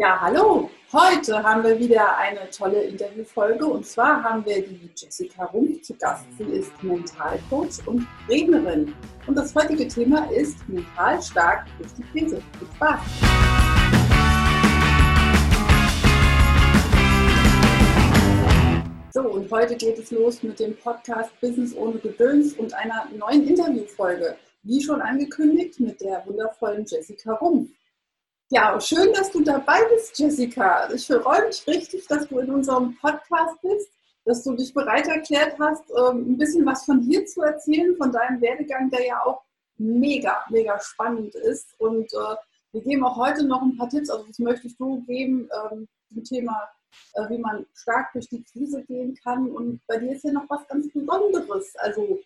Ja, hallo. Heute haben wir wieder eine tolle Interviewfolge und zwar haben wir die Jessica Rumpf zu Gast. Sie ist Mentalcoach und Rednerin. Und das heutige Thema ist mental stark durch die Krise. Viel Spaß! So, und heute geht es los mit dem Podcast Business ohne Gedöns und einer neuen Interviewfolge. Wie schon angekündigt, mit der wundervollen Jessica Rumpf. Ja, schön, dass du dabei bist, Jessica. Ich freue mich richtig, dass du in unserem Podcast bist, dass du dich bereit erklärt hast, ähm, ein bisschen was von dir zu erzählen, von deinem Werdegang, der ja auch mega, mega spannend ist. Und äh, wir geben auch heute noch ein paar Tipps, also das möchtest du geben ähm, zum Thema, äh, wie man stark durch die Krise gehen kann. Und bei dir ist ja noch was ganz Besonderes. Also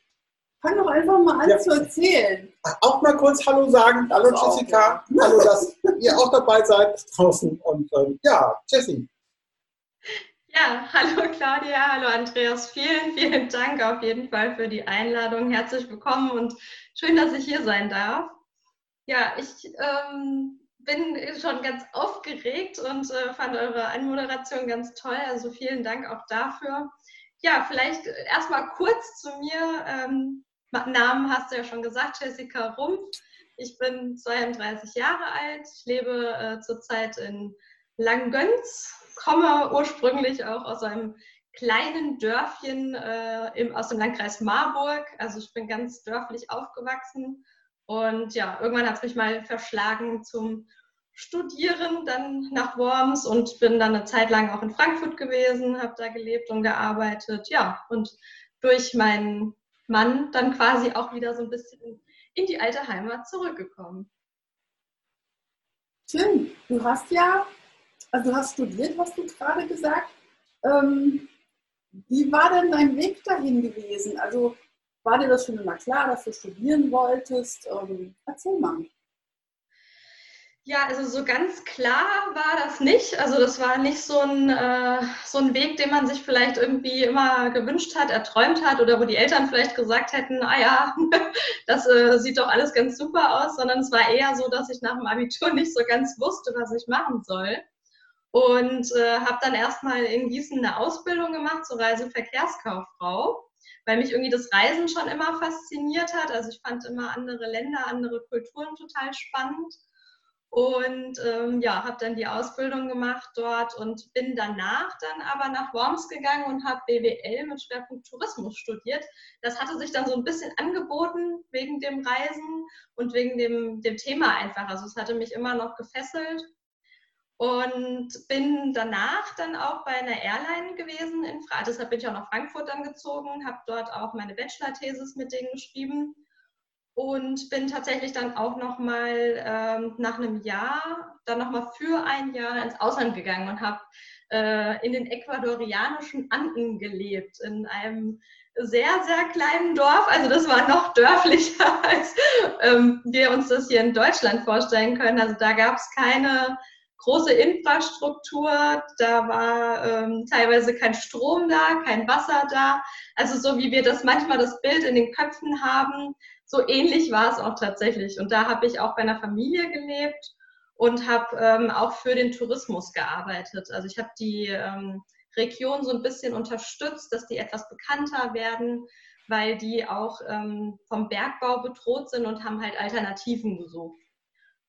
Fang doch einfach mal an ja. zu erzählen. Auch mal kurz Hallo sagen. Hallo das Jessica. Auch, ja. Hallo, dass ihr auch dabei seid draußen. Und ähm, ja, Jessie. Ja, hallo Claudia, hallo Andreas. Vielen, vielen Dank auf jeden Fall für die Einladung. Herzlich willkommen und schön, dass ich hier sein darf. Ja, ich ähm, bin schon ganz aufgeregt und äh, fand eure Anmoderation ganz toll. Also vielen Dank auch dafür. Ja, vielleicht erstmal kurz zu mir. Ähm, Namen hast du ja schon gesagt, Jessica Rumpf. Ich bin 32 Jahre alt, ich lebe äh, zurzeit in Langgöns, komme ursprünglich auch aus einem kleinen Dörfchen äh, im, aus dem Landkreis Marburg. Also ich bin ganz dörflich aufgewachsen und ja, irgendwann hat es mich mal verschlagen zum Studieren, dann nach Worms und bin dann eine Zeit lang auch in Frankfurt gewesen, habe da gelebt und gearbeitet. Ja, und durch meinen Mann dann quasi auch wieder so ein bisschen in die alte Heimat zurückgekommen. Schön. Du hast ja, also du hast studiert, hast du gerade gesagt. Ähm, wie war denn dein Weg dahin gewesen? Also war dir das schon immer klar, dass du studieren wolltest? Ähm, erzähl mal. Ja, also so ganz klar war das nicht. Also das war nicht so ein, äh, so ein Weg, den man sich vielleicht irgendwie immer gewünscht hat, erträumt hat oder wo die Eltern vielleicht gesagt hätten, ah ja, das äh, sieht doch alles ganz super aus, sondern es war eher so, dass ich nach dem Abitur nicht so ganz wusste, was ich machen soll. Und äh, habe dann erstmal in Gießen eine Ausbildung gemacht zur Reiseverkehrskauffrau, weil mich irgendwie das Reisen schon immer fasziniert hat. Also ich fand immer andere Länder, andere Kulturen total spannend und ähm, ja, habe dann die Ausbildung gemacht dort und bin danach dann aber nach Worms gegangen und habe BWL mit Schwerpunkt Tourismus studiert. Das hatte sich dann so ein bisschen angeboten wegen dem Reisen und wegen dem, dem Thema einfach. Also es hatte mich immer noch gefesselt und bin danach dann auch bei einer Airline gewesen in Frankfurt. Deshalb bin ich auch nach Frankfurt dann gezogen, habe dort auch meine Bachelor-Thesis mit denen geschrieben und bin tatsächlich dann auch noch mal ähm, nach einem Jahr, dann noch mal für ein Jahr ins Ausland gegangen und habe äh, in den ecuadorianischen Anden gelebt, in einem sehr, sehr kleinen Dorf. Also das war noch dörflicher, als ähm, wir uns das hier in Deutschland vorstellen können. Also da gab es keine große Infrastruktur, da war ähm, teilweise kein Strom da, kein Wasser da. Also so wie wir das manchmal das Bild in den Köpfen haben, so ähnlich war es auch tatsächlich. Und da habe ich auch bei einer Familie gelebt und habe ähm, auch für den Tourismus gearbeitet. Also ich habe die ähm, Region so ein bisschen unterstützt, dass die etwas bekannter werden, weil die auch ähm, vom Bergbau bedroht sind und haben halt Alternativen gesucht.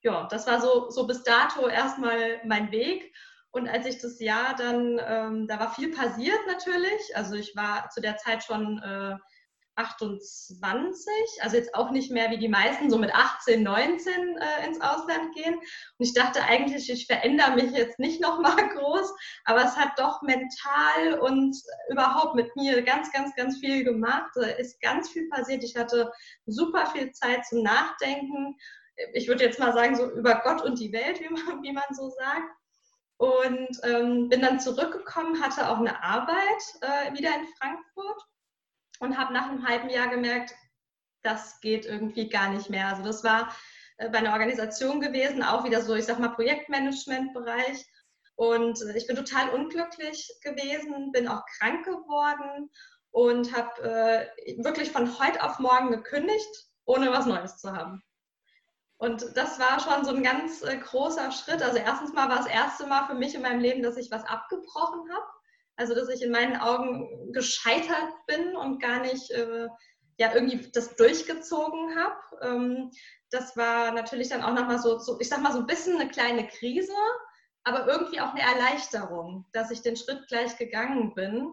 Ja, das war so, so bis dato erstmal mein Weg. Und als ich das Jahr dann, ähm, da war viel passiert natürlich. Also ich war zu der Zeit schon äh, 28, also jetzt auch nicht mehr wie die meisten, so mit 18, 19 äh, ins Ausland gehen. Und ich dachte eigentlich, ich verändere mich jetzt nicht nochmal groß, aber es hat doch mental und überhaupt mit mir ganz, ganz, ganz viel gemacht. Da ist ganz viel passiert. Ich hatte super viel Zeit zum Nachdenken. Ich würde jetzt mal sagen, so über Gott und die Welt, wie man, wie man so sagt. Und ähm, bin dann zurückgekommen, hatte auch eine Arbeit äh, wieder in Frankfurt und habe nach einem halben Jahr gemerkt, das geht irgendwie gar nicht mehr. Also das war äh, bei einer Organisation gewesen, auch wieder so, ich sag mal, Projektmanagement-Bereich. Und äh, ich bin total unglücklich gewesen, bin auch krank geworden und habe äh, wirklich von heute auf morgen gekündigt, ohne was Neues zu haben. Und das war schon so ein ganz äh, großer Schritt. Also erstens mal war das erste Mal für mich in meinem Leben, dass ich was abgebrochen habe. Also dass ich in meinen Augen gescheitert bin und gar nicht äh, ja irgendwie das durchgezogen habe. Ähm, das war natürlich dann auch nochmal so, so, ich sag mal so ein bisschen eine kleine Krise, aber irgendwie auch eine Erleichterung, dass ich den Schritt gleich gegangen bin.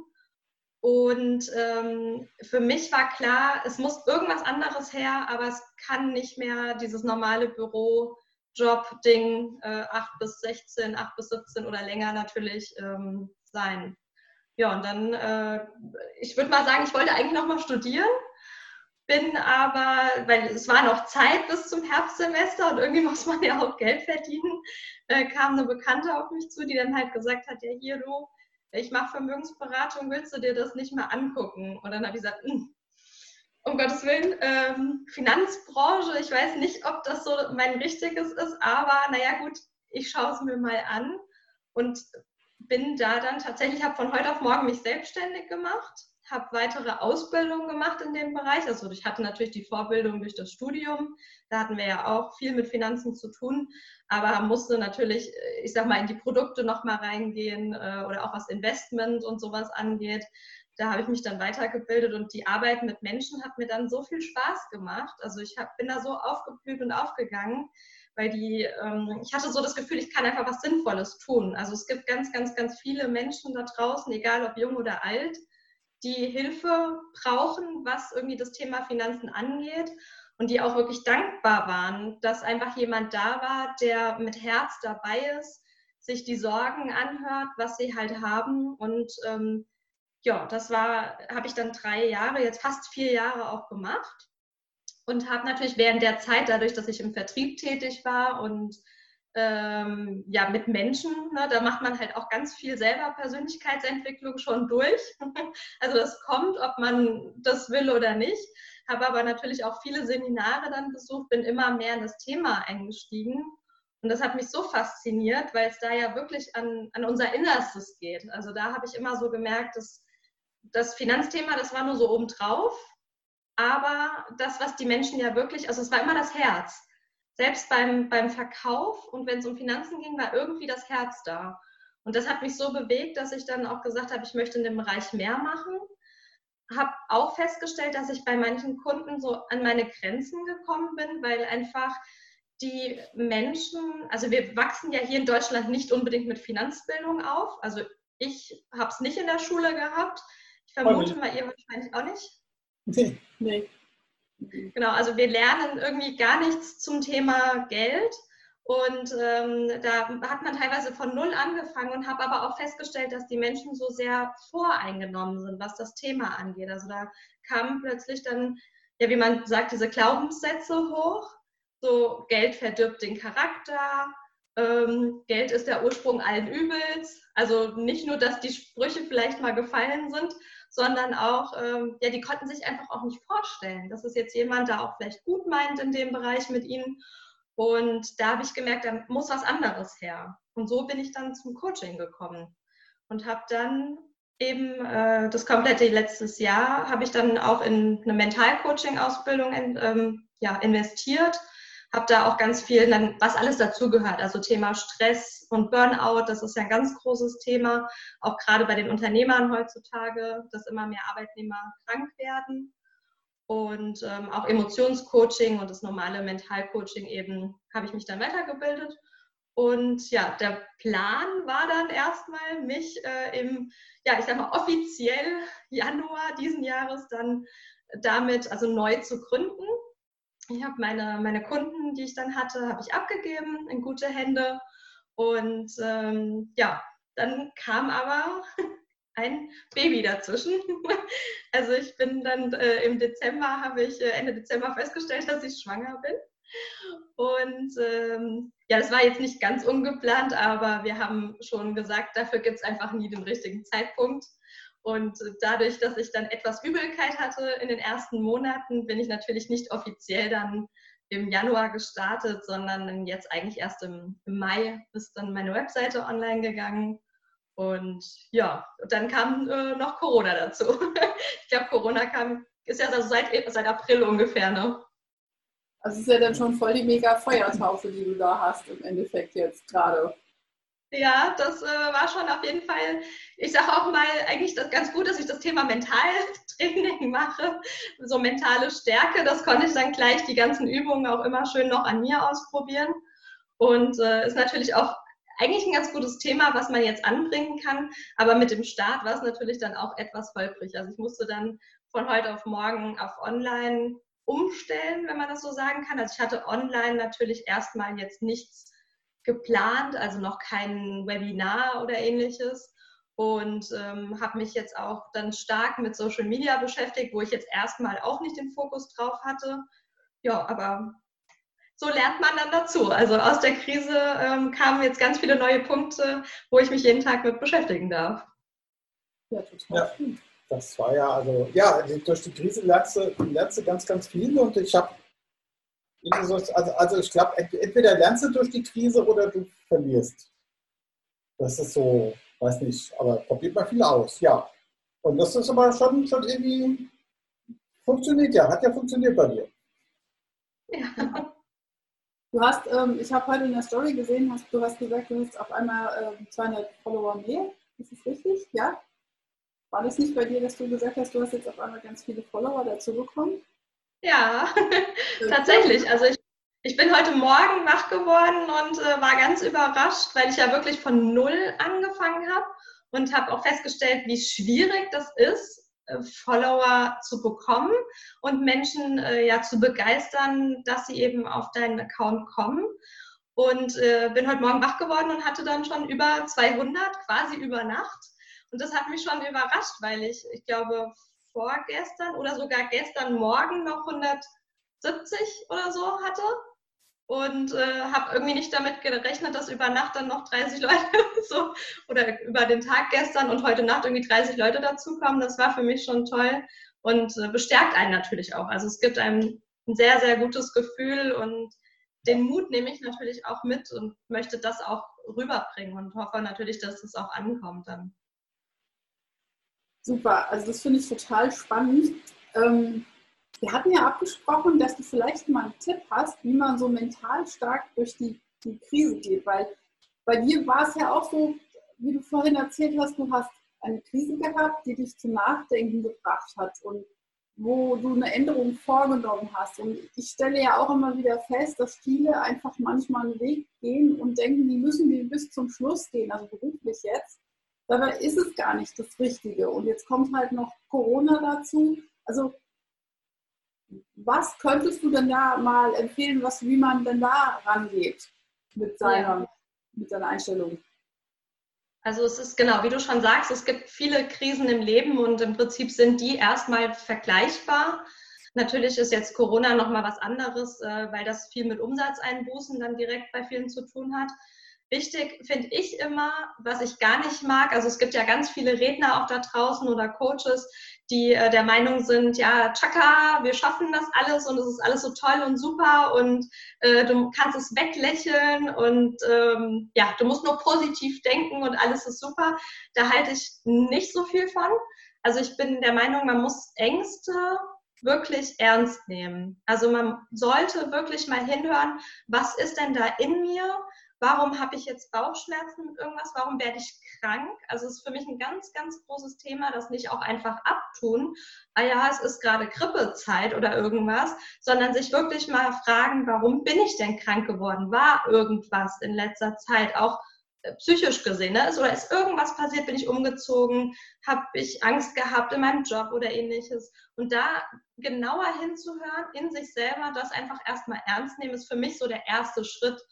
Und ähm, für mich war klar, es muss irgendwas anderes her, aber es kann nicht mehr dieses normale Büro-Job-Ding äh, 8 bis 16, 8 bis 17 oder länger natürlich ähm, sein. Ja, und dann, äh, ich würde mal sagen, ich wollte eigentlich nochmal studieren, bin aber, weil es war noch Zeit bis zum Herbstsemester und irgendwie muss man ja auch Geld verdienen, äh, kam eine Bekannte auf mich zu, die dann halt gesagt hat, ja hier du, ich mache Vermögensberatung, willst du dir das nicht mal angucken? Und dann habe ich gesagt, hm, um Gottes Willen, ähm, Finanzbranche, ich weiß nicht, ob das so mein richtiges ist, aber naja gut, ich schaue es mir mal an und bin da dann tatsächlich, habe von heute auf morgen mich selbstständig gemacht, habe weitere Ausbildungen gemacht in dem Bereich. Also ich hatte natürlich die Vorbildung durch das Studium, da hatten wir ja auch viel mit Finanzen zu tun, aber musste natürlich, äh, ich sag mal, in die Produkte nochmal reingehen äh, oder auch was Investment und sowas angeht. Da habe ich mich dann weitergebildet und die Arbeit mit Menschen hat mir dann so viel Spaß gemacht. Also ich hab, bin da so aufgeblüht und aufgegangen, weil die, ähm, ich hatte so das Gefühl, ich kann einfach was Sinnvolles tun. Also es gibt ganz, ganz, ganz viele Menschen da draußen, egal ob jung oder alt, die Hilfe brauchen, was irgendwie das Thema Finanzen angeht und die auch wirklich dankbar waren, dass einfach jemand da war, der mit Herz dabei ist, sich die Sorgen anhört, was sie halt haben und ähm, ja, das war, habe ich dann drei Jahre, jetzt fast vier Jahre auch gemacht und habe natürlich während der Zeit, dadurch, dass ich im Vertrieb tätig war und ähm, ja, mit Menschen, ne, da macht man halt auch ganz viel selber Persönlichkeitsentwicklung schon durch. also das kommt, ob man das will oder nicht. Habe aber natürlich auch viele Seminare dann besucht, bin immer mehr in das Thema eingestiegen. Und das hat mich so fasziniert, weil es da ja wirklich an, an unser Innerstes geht. Also da habe ich immer so gemerkt, dass das Finanzthema, das war nur so obendrauf aber das, was die Menschen ja wirklich, also es war immer das Herz. Selbst beim, beim Verkauf und wenn es um Finanzen ging, war irgendwie das Herz da. Und das hat mich so bewegt, dass ich dann auch gesagt habe, ich möchte in dem Bereich mehr machen. Habe auch festgestellt, dass ich bei manchen Kunden so an meine Grenzen gekommen bin, weil einfach die Menschen, also wir wachsen ja hier in Deutschland nicht unbedingt mit Finanzbildung auf. Also ich habe es nicht in der Schule gehabt. Ich vermute mal, ihr wahrscheinlich auch nicht. Nee. nee. Genau, also wir lernen irgendwie gar nichts zum Thema Geld. Und ähm, da hat man teilweise von null angefangen und habe aber auch festgestellt, dass die Menschen so sehr voreingenommen sind, was das Thema angeht. Also da kamen plötzlich dann, ja, wie man sagt, diese Glaubenssätze hoch. So Geld verdirbt den Charakter, ähm, Geld ist der Ursprung allen Übels. Also nicht nur, dass die Sprüche vielleicht mal gefallen sind, sondern auch, ähm, ja, die konnten sich einfach auch nicht vorstellen, dass es jetzt jemand da auch vielleicht gut meint in dem Bereich mit ihnen. Und da habe ich gemerkt, da muss was anderes her. Und so bin ich dann zum Coaching gekommen und habe dann eben äh, das komplette letztes Jahr habe ich dann auch in eine Mentalcoaching-Ausbildung ähm, ja, investiert habe da auch ganz viel, was alles dazugehört. Also Thema Stress und Burnout, das ist ja ein ganz großes Thema, auch gerade bei den Unternehmern heutzutage, dass immer mehr Arbeitnehmer krank werden. Und ähm, auch Emotionscoaching und das normale Mentalcoaching eben habe ich mich dann weitergebildet. Und ja, der Plan war dann erstmal, mich äh, im, ja, ich sag mal, offiziell Januar diesen Jahres dann damit, also neu zu gründen ich habe meine, meine Kunden, die ich dann hatte, habe ich abgegeben in gute Hände. Und ähm, ja, dann kam aber ein Baby dazwischen. Also ich bin dann äh, im Dezember, habe ich äh, Ende Dezember festgestellt, dass ich schwanger bin. Und ähm, ja, das war jetzt nicht ganz ungeplant, aber wir haben schon gesagt, dafür gibt es einfach nie den richtigen Zeitpunkt. Und dadurch, dass ich dann etwas Übelkeit hatte in den ersten Monaten, bin ich natürlich nicht offiziell dann im Januar gestartet, sondern jetzt eigentlich erst im, Mai ist dann meine Webseite online gegangen. Und ja, dann kam äh, noch Corona dazu. ich glaube, Corona kam, ist ja also seit, seit April ungefähr, ne? Also es ist ja dann schon voll die mega Feuertaufe, die du da hast im Endeffekt jetzt gerade. Ja, das äh, war schon auf jeden Fall, ich sage auch mal, eigentlich das ganz gut, dass ich das Thema Mentaltraining mache, so mentale Stärke. Das konnte ich dann gleich die ganzen Übungen auch immer schön noch an mir ausprobieren. Und äh, ist natürlich auch eigentlich ein ganz gutes Thema, was man jetzt anbringen kann. Aber mit dem Start war es natürlich dann auch etwas holprig. Also ich musste dann von heute auf morgen auf online umstellen, wenn man das so sagen kann. Also ich hatte online natürlich erstmal jetzt nichts geplant, also noch kein Webinar oder ähnliches. Und ähm, habe mich jetzt auch dann stark mit Social Media beschäftigt, wo ich jetzt erstmal auch nicht den Fokus drauf hatte. Ja, aber so lernt man dann dazu. Also aus der Krise ähm, kamen jetzt ganz viele neue Punkte, wo ich mich jeden Tag mit beschäftigen darf. Ja, total. Ja, das war ja, also, ja, durch die Krise lernst du, lernst du ganz, ganz viel und ich habe also, also ich glaube, entweder lernst du durch die Krise oder du verlierst. Das ist so, weiß nicht, aber probiert mal viel aus, ja. Und das ist aber schon, schon irgendwie funktioniert ja, hat ja funktioniert bei dir. Ja. Du hast, ähm, ich habe heute in der Story gesehen, hast, du hast gesagt, du hast auf einmal ähm, 200 Follower mehr. Ist das richtig? Ja? War das nicht bei dir, dass du gesagt hast, du hast jetzt auf einmal ganz viele Follower dazu bekommen? Ja, tatsächlich. Also ich, ich bin heute Morgen wach geworden und äh, war ganz überrascht, weil ich ja wirklich von null angefangen habe und habe auch festgestellt, wie schwierig das ist, äh, Follower zu bekommen und Menschen äh, ja zu begeistern, dass sie eben auf deinen Account kommen. Und äh, bin heute Morgen wach geworden und hatte dann schon über 200 quasi über Nacht. Und das hat mich schon überrascht, weil ich, ich glaube, vorgestern oder sogar gestern Morgen noch 170 oder so hatte und äh, habe irgendwie nicht damit gerechnet, dass über Nacht dann noch 30 Leute so oder über den Tag gestern und heute Nacht irgendwie 30 Leute dazukommen. Das war für mich schon toll und äh, bestärkt einen natürlich auch. Also es gibt einem ein sehr, sehr gutes Gefühl und den Mut nehme ich natürlich auch mit und möchte das auch rüberbringen und hoffe natürlich, dass es auch ankommt dann. Super, also das finde ich total spannend. Ähm, wir hatten ja abgesprochen, dass du vielleicht mal einen Tipp hast, wie man so mental stark durch die, die Krise geht, weil bei dir war es ja auch so, wie du vorhin erzählt hast, du hast eine Krise gehabt, die dich zum Nachdenken gebracht hat und wo du eine Änderung vorgenommen hast. Und ich stelle ja auch immer wieder fest, dass viele einfach manchmal einen Weg gehen und denken, die müssen die bis zum Schluss gehen, also beruflich jetzt. Dabei ist es gar nicht das Richtige. Und jetzt kommt halt noch Corona dazu. Also was könntest du denn da mal empfehlen, was, wie man denn da rangeht mit seiner, ja. mit seiner Einstellung? Also es ist genau, wie du schon sagst, es gibt viele Krisen im Leben und im Prinzip sind die erstmal vergleichbar. Natürlich ist jetzt Corona nochmal was anderes, äh, weil das viel mit Umsatzeinbußen dann direkt bei vielen zu tun hat. Wichtig finde ich immer, was ich gar nicht mag, also es gibt ja ganz viele Redner auch da draußen oder Coaches, die äh, der Meinung sind, ja, Chaka, wir schaffen das alles und es ist alles so toll und super und äh, du kannst es weglächeln und ähm, ja, du musst nur positiv denken und alles ist super. Da halte ich nicht so viel von. Also ich bin der Meinung, man muss Ängste wirklich ernst nehmen. Also man sollte wirklich mal hinhören, was ist denn da in mir? Warum habe ich jetzt Bauchschmerzen mit irgendwas, warum werde ich krank? Also es ist für mich ein ganz, ganz großes Thema, das nicht auch einfach abtun, ah ja, es ist gerade Grippezeit oder irgendwas, sondern sich wirklich mal fragen, warum bin ich denn krank geworden? War irgendwas in letzter Zeit auch äh, psychisch gesehen, ne? oder ist irgendwas passiert, bin ich umgezogen, habe ich Angst gehabt in meinem Job oder ähnliches. Und da genauer hinzuhören, in sich selber, das einfach erstmal ernst nehmen, ist für mich so der erste Schritt,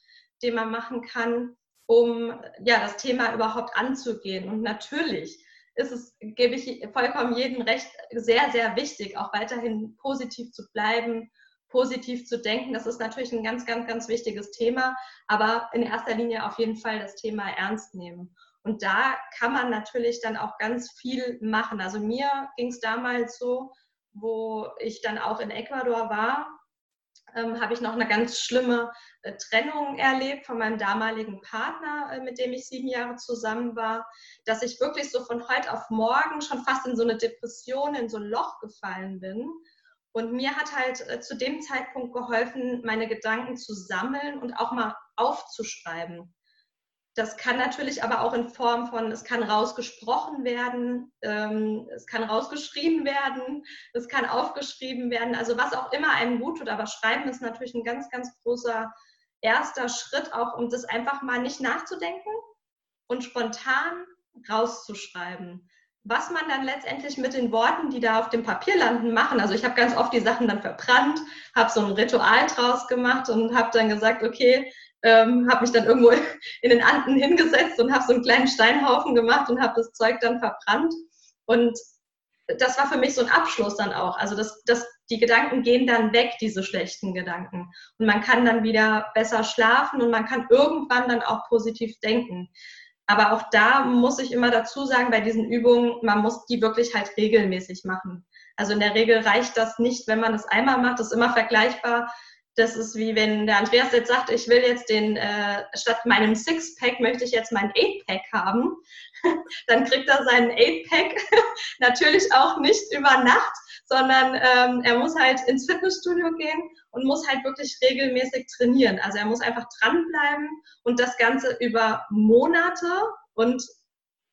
den man machen kann, um ja, das Thema überhaupt anzugehen. Und natürlich ist es, gebe ich vollkommen jedem recht, sehr, sehr wichtig, auch weiterhin positiv zu bleiben, positiv zu denken. Das ist natürlich ein ganz, ganz, ganz wichtiges Thema, aber in erster Linie auf jeden Fall das Thema ernst nehmen. Und da kann man natürlich dann auch ganz viel machen. Also mir ging es damals so, wo ich dann auch in Ecuador war ähm, habe ich noch eine ganz schlimme äh, Trennung erlebt von meinem damaligen Partner, äh, mit dem ich sieben Jahre zusammen war, dass ich wirklich so von heute auf morgen schon fast in so eine Depression, in so ein Loch gefallen bin Und mir hat halt äh, zu dem Zeitpunkt geholfen, meine Gedanken zu sammeln und auch mal aufzuschreiben. Das kann natürlich aber auch in Form von, es kann rausgesprochen werden, ähm, es kann rausgeschrieben werden, es kann aufgeschrieben werden, also was auch immer einem gut tut. Aber Schreiben ist natürlich ein ganz, ganz großer erster Schritt auch, um das einfach mal nicht nachzudenken und spontan rauszuschreiben was man dann letztendlich mit den Worten, die da auf dem Papier landen, machen. Also ich habe ganz oft die Sachen dann verbrannt, habe so ein Ritual draus gemacht und habe dann gesagt, okay, ähm, habe mich dann irgendwo in den Anden hingesetzt und habe so einen kleinen Steinhaufen gemacht und habe das Zeug dann verbrannt. Und das war für mich so ein Abschluss dann auch. Also das, das, die Gedanken gehen dann weg, diese schlechten Gedanken. Und man kann dann wieder besser schlafen und man kann irgendwann dann auch positiv denken. Aber auch da muss ich immer dazu sagen, bei diesen Übungen, man muss die wirklich halt regelmäßig machen. Also in der Regel reicht das nicht, wenn man das einmal macht. Das ist immer vergleichbar. Das ist wie wenn der Andreas jetzt sagt, ich will jetzt den, äh, statt meinem Sixpack möchte ich jetzt mein Eightpack haben. Dann kriegt er seinen Eightpack natürlich auch nicht über Nacht, sondern ähm, er muss halt ins Fitnessstudio gehen und muss halt wirklich regelmäßig trainieren. Also er muss einfach dranbleiben und das Ganze über Monate und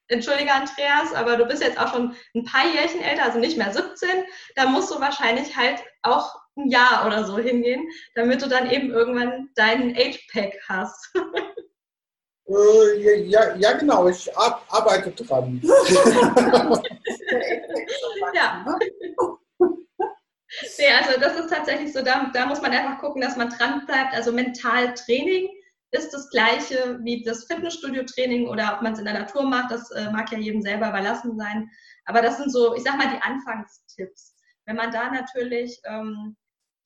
Entschuldige Andreas, aber du bist jetzt auch schon ein paar Jährchen älter, also nicht mehr 17. Da musst du wahrscheinlich halt auch ein Jahr oder so hingehen, damit du dann eben irgendwann deinen Age-Pack hast. Äh, ja, ja, genau, ich arbeite dran. ja. Nee, also das ist tatsächlich so, da, da muss man einfach gucken, dass man dran bleibt. Also Mentaltraining ist das gleiche wie das Fitnessstudio-Training oder ob man es in der Natur macht, das äh, mag ja jedem selber überlassen sein. Aber das sind so, ich sag mal, die Anfangstipps. Wenn man da natürlich ähm,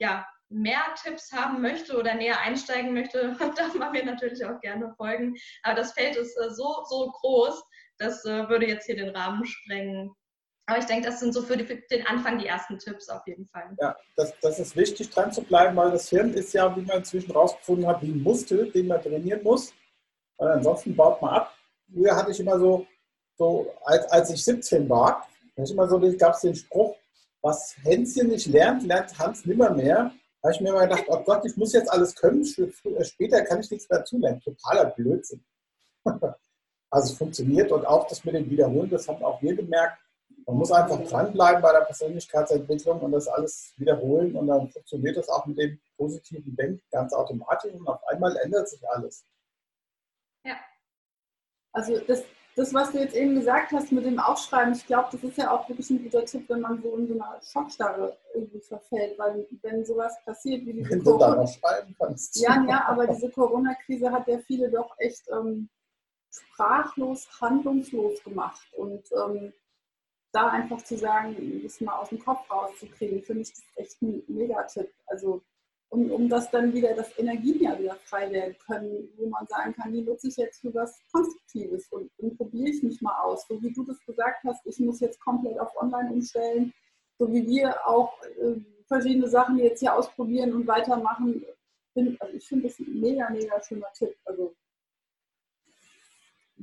ja, mehr Tipps haben möchte oder näher einsteigen möchte, darf man mir natürlich auch gerne folgen. Aber das Feld ist äh, so, so groß, das äh, würde jetzt hier den Rahmen sprengen. Aber ich denke, das sind so für, die, für, den Anfang die ersten Tipps auf jeden Fall. Ja, das, das ist wichtig, dran zu bleiben, weil das Hirn ist ja, wie man inzwischen rausgefunden hat, wie ein Muskel, den man trainieren muss. Weil ansonsten baut man ab. Früher hatte ich immer so, so als, als ich 17 war, gab es den Spruch, was Hänschen nicht lernt, lernt Hans nimmer mehr. Da habe ich mir immer gedacht, oh Gott, ich muss jetzt alles können, später kann ich nichts mehr zulernen. Totaler Blödsinn. also es funktioniert und auch das mit dem Wiederholen, das haben auch wir gemerkt, man muss einfach dranbleiben bei der Persönlichkeitsentwicklung und das alles wiederholen und dann funktioniert das auch mit dem positiven Denken ganz automatisch und auf einmal ändert sich alles. Ja. Also das, das, was du jetzt eben gesagt hast mit dem Aufschreiben, ich glaube, das ist ja auch wirklich ein guter Tipp, wenn man so in so einer Schockstarre irgendwie verfällt, weil wenn sowas passiert wie diese Wenn du da noch schreiben kannst. Ja, ja, aber diese Corona-Krise hat ja viele doch echt ähm, sprachlos, handlungslos gemacht und ähm, da einfach zu sagen, das mal aus dem Kopf rauszukriegen, finde ich das echt ein Megatipp. Also um, um das dann wieder, das Energien ja wieder frei werden können, wo man sagen kann, die nutze ich jetzt für was Konstruktives und, und probiere ich nicht mal aus. So wie du das gesagt hast, ich muss jetzt komplett auf Online umstellen, so wie wir auch äh, verschiedene Sachen jetzt hier ausprobieren und weitermachen. Find, also ich finde das ein mega, mega schöner Tipp. Also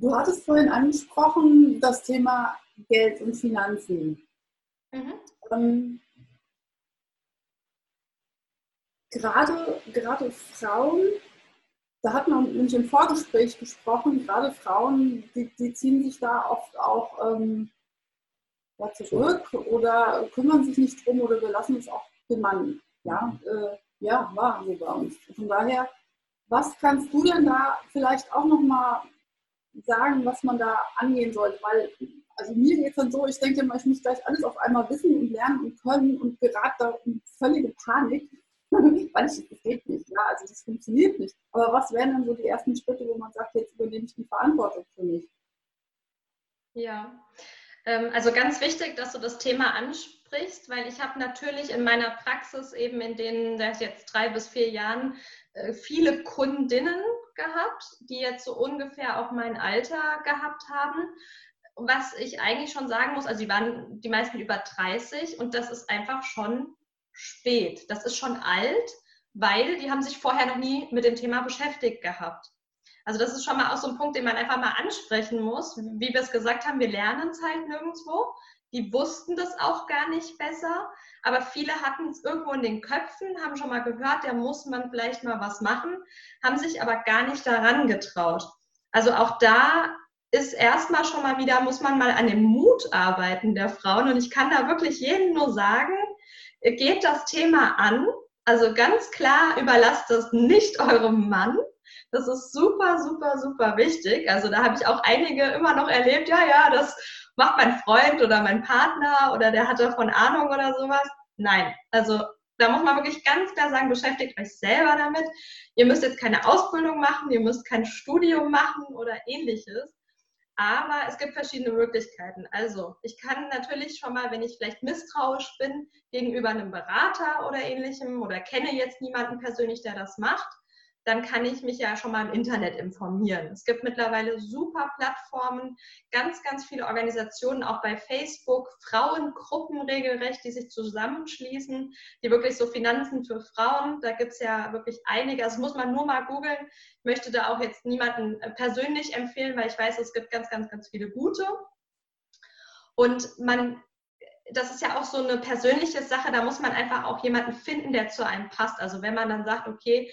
Du hattest vorhin angesprochen, das Thema Geld und Finanzen. Mhm. Ähm, gerade, gerade Frauen, da hat man nämlich im Vorgespräch gesprochen, gerade Frauen, die, die ziehen sich da oft auch ähm, ja, zurück oder kümmern sich nicht drum oder wir lassen es auch den Mann. Ja, äh, ja war so bei uns. Von daher, was kannst du denn da vielleicht auch nochmal sagen, was man da angehen sollte? Weil also mir geht es dann so, ich denke immer, ich muss gleich alles auf einmal wissen und lernen und können und gerate da in völlige Panik, das geht nicht, ja, also das funktioniert nicht. Aber was wären dann so die ersten Schritte, wo man sagt, jetzt übernehme ich die Verantwortung für mich? Ja, ähm, also ganz wichtig, dass du das Thema ansprichst, weil ich habe natürlich in meiner Praxis eben in den jetzt drei bis vier Jahren äh, viele Kundinnen gehabt, die jetzt so ungefähr auch mein Alter gehabt haben was ich eigentlich schon sagen muss, also die waren die meisten über 30 und das ist einfach schon spät. Das ist schon alt, weil die haben sich vorher noch nie mit dem Thema beschäftigt gehabt. Also das ist schon mal auch so ein Punkt, den man einfach mal ansprechen muss. Wie wir es gesagt haben, wir lernen es halt nirgendwo. die wussten das auch gar nicht besser, aber viele hatten es irgendwo in den Köpfen, haben schon mal gehört, da muss man vielleicht mal was machen, haben sich aber gar nicht daran getraut. Also auch da ist erstmal schon mal wieder, muss man mal an dem Mut arbeiten der Frauen. Und ich kann da wirklich jedem nur sagen, geht das Thema an. Also ganz klar, überlasst das nicht eurem Mann. Das ist super, super, super wichtig. Also da habe ich auch einige immer noch erlebt, ja, ja, das macht mein Freund oder mein Partner oder der hat davon Ahnung oder sowas. Nein, also da muss man wirklich ganz klar sagen, beschäftigt euch selber damit. Ihr müsst jetzt keine Ausbildung machen, ihr müsst kein Studium machen oder ähnliches. Aber es gibt verschiedene Möglichkeiten. Also ich kann natürlich schon mal, wenn ich vielleicht misstrauisch bin gegenüber einem Berater oder ähnlichem oder kenne jetzt niemanden persönlich, der das macht, dann kann ich mich ja schon mal im Internet informieren. Es gibt mittlerweile super Plattformen, ganz, ganz viele Organisationen, auch bei Facebook, Frauengruppen regelrecht, die sich zusammenschließen, die wirklich so Finanzen für Frauen, da gibt es ja wirklich einige, das muss man nur mal googeln. Ich möchte da auch jetzt niemanden äh, persönlich empfehlen, weil ich weiß, es gibt ganz, ganz, ganz viele gute. Und man das ist ja auch so eine persönliche Sache, da muss man einfach auch jemanden finden, der zu einem passt. Also wenn man dann sagt, okay,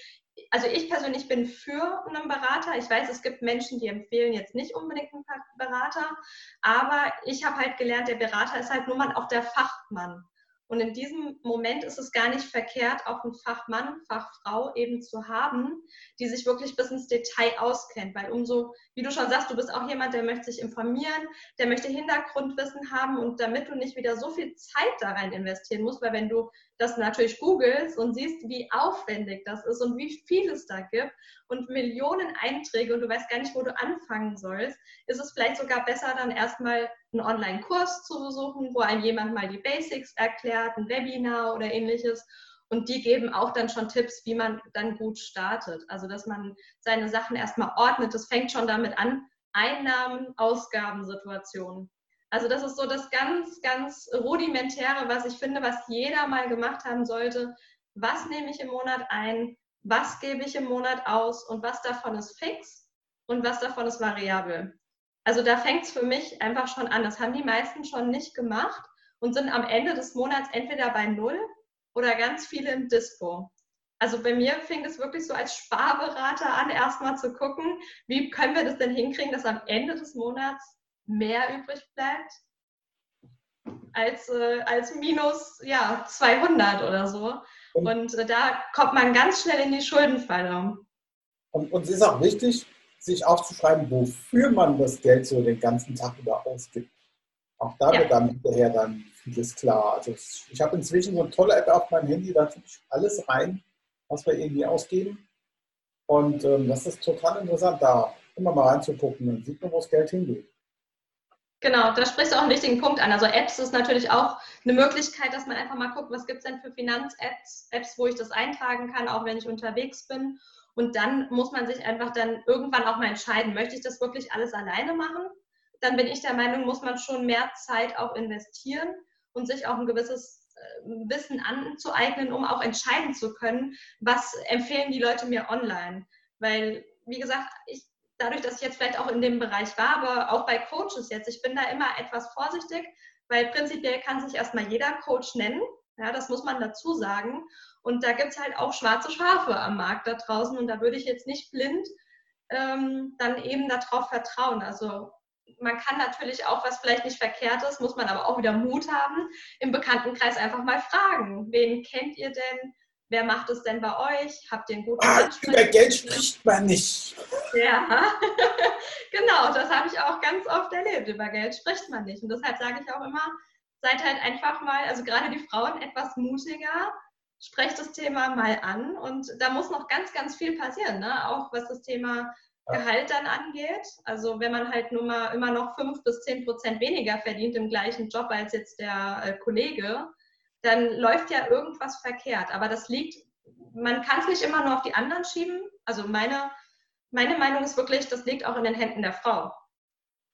also ich persönlich bin für einen Berater. Ich weiß, es gibt Menschen, die empfehlen jetzt nicht unbedingt einen Berater, aber ich habe halt gelernt, der Berater ist halt nur mal auch der Fachmann. Und in diesem Moment ist es gar nicht verkehrt, auch einen Fachmann, Fachfrau eben zu haben, die sich wirklich bis ins Detail auskennt. Weil umso, wie du schon sagst, du bist auch jemand, der möchte sich informieren, der möchte Hintergrundwissen haben und damit du nicht wieder so viel Zeit da rein investieren musst, weil wenn du das natürlich googelst und siehst, wie aufwendig das ist und wie viel es da gibt und Millionen Einträge und du weißt gar nicht, wo du anfangen sollst, ist es vielleicht sogar besser, dann erstmal einen Online-Kurs zu besuchen, wo einem jemand mal die Basics erklärt, ein Webinar oder ähnliches. Und die geben auch dann schon Tipps, wie man dann gut startet. Also, dass man seine Sachen erstmal ordnet. Das fängt schon damit an, Einnahmen, Ausgaben, Situationen. Also das ist so das ganz, ganz rudimentäre, was ich finde, was jeder mal gemacht haben sollte. Was nehme ich im Monat ein? Was gebe ich im Monat aus? Und was davon ist fix? Und was davon ist variabel? Also da fängt es für mich einfach schon an. Das haben die meisten schon nicht gemacht und sind am Ende des Monats entweder bei Null oder ganz viele im Dispo. Also bei mir fing es wirklich so als Sparberater an, erstmal zu gucken, wie können wir das denn hinkriegen, dass am Ende des Monats mehr übrig bleibt als, äh, als minus ja, 200 oder so. Und, und äh, da kommt man ganz schnell in die Schuldenfalle. Und, und es ist auch wichtig, sich aufzuschreiben, wofür man das Geld so den ganzen Tag über ausgibt. Auch da ja. wird dann hinterher dann vieles klar. Also ich habe inzwischen so eine tolle App auf meinem Handy, da tue ich alles rein, was wir irgendwie ausgeben. Und ähm, das ist total interessant, da immer mal reinzugucken. Dann sieht man, wo das Geld hingeht. Genau, da sprichst du auch einen wichtigen Punkt an. Also Apps ist natürlich auch eine Möglichkeit, dass man einfach mal guckt, was gibt es denn für Finanz-Apps, Apps, wo ich das eintragen kann, auch wenn ich unterwegs bin. Und dann muss man sich einfach dann irgendwann auch mal entscheiden, möchte ich das wirklich alles alleine machen? Dann bin ich der Meinung, muss man schon mehr Zeit auch investieren und sich auch ein gewisses äh, Wissen anzueignen, um auch entscheiden zu können, was empfehlen die Leute mir online. Weil, wie gesagt, ich dadurch, dass ich jetzt vielleicht auch in dem Bereich war, aber auch bei Coaches jetzt, ich bin da immer etwas vorsichtig, weil prinzipiell kann sich erstmal jeder Coach nennen. Ja, das muss man dazu sagen. Und da gibt es halt auch schwarze Schafe am Markt da draußen und da würde ich jetzt nicht blind ähm, dann eben darauf vertrauen. Also man kann natürlich auch, was vielleicht nicht verkehrt ist, muss man aber auch wieder Mut haben, im Bekanntenkreis einfach mal fragen. Wen kennt ihr denn? Wer macht es denn bei euch? Habt ihr einen guten ah, Über Geld spricht man nicht. Ja, genau, das habe ich auch ganz oft erlebt. Über Geld spricht man nicht. Und deshalb sage ich auch immer, seid halt einfach mal, also gerade die Frauen, etwas mutiger, sprecht das Thema mal an. Und da muss noch ganz, ganz viel passieren, ne? auch was das Thema Gehalt dann angeht. Also wenn man halt nur mal immer noch fünf bis zehn Prozent weniger verdient im gleichen Job als jetzt der äh, Kollege, dann läuft ja irgendwas verkehrt. Aber das liegt, man kann es nicht immer nur auf die anderen schieben. Also meine, meine Meinung ist wirklich, das liegt auch in den Händen der Frau.